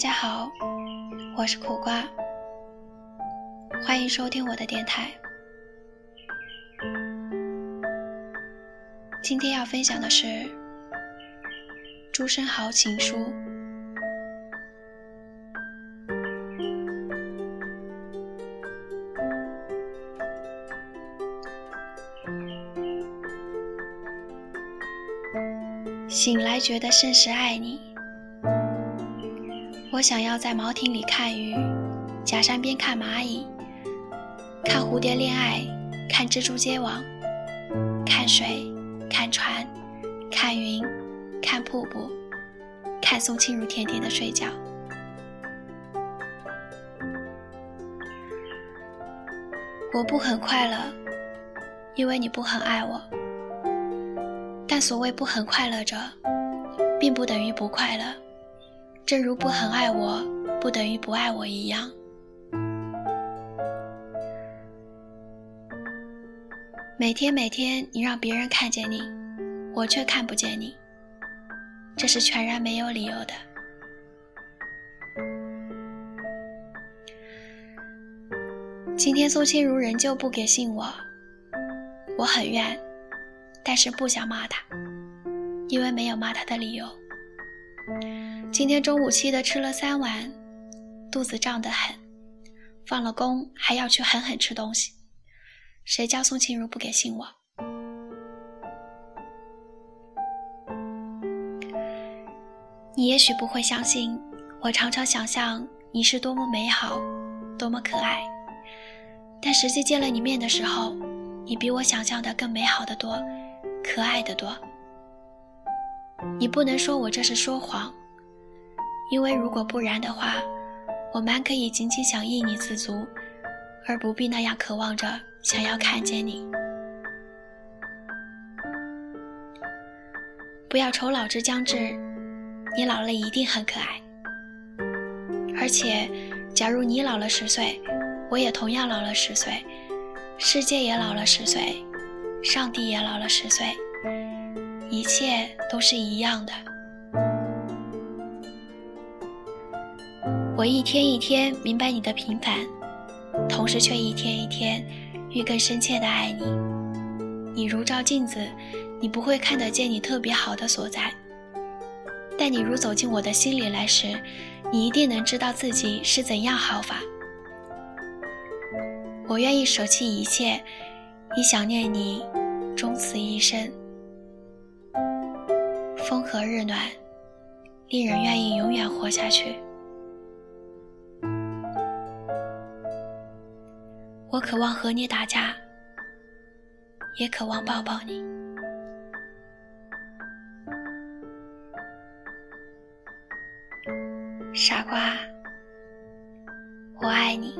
大家好我是苦瓜，欢迎收听我的电台。今天要分享的是朱生豪情书。醒来觉得甚是爱你，我想要在茅亭里看鱼，假山边看蚂蚁，看蝴蝶恋爱，看蜘蛛结网，看水，看船，看云，看瀑布，看宋清如甜甜的睡觉。我不很快乐，因为你不很爱我。但所谓不很快乐着，并不等于不快乐，正如不很爱我不等于不爱我一样。每天每天，你让别人看见你，我却看不见你，这是全然没有理由的。今天宋清如仍旧不给信我，我很怨。但是不想骂他，因为没有骂他的理由。今天中午气的吃了三碗，肚子胀得很，放了工还要去狠狠吃东西。谁叫宋庆如不给信我？你也许不会相信，我常常想象你是多么美好，多么可爱。但实际见了你面的时候，你比我想象的更美好的多。可爱的多，你不能说我这是说谎，因为如果不然的话，我蛮可以仅仅想依你自足，而不必那样渴望着想要看见你。不要愁老之将至，你老了一定很可爱。而且，假如你老了十岁，我也同样老了十岁，世界也老了十岁。上帝也老了十岁，一切都是一样的。我一天一天明白你的平凡，同时却一天一天愈更深切的爱你。你如照镜子，你不会看得见你特别好的所在，但你如走进我的心里来时，你一定能知道自己是怎样好法。我愿意舍弃一切。以想念你，终此一生。风和日暖，令人愿意永远活下去。渴望和你打架，也渴望抱抱你。傻瓜，我爱你。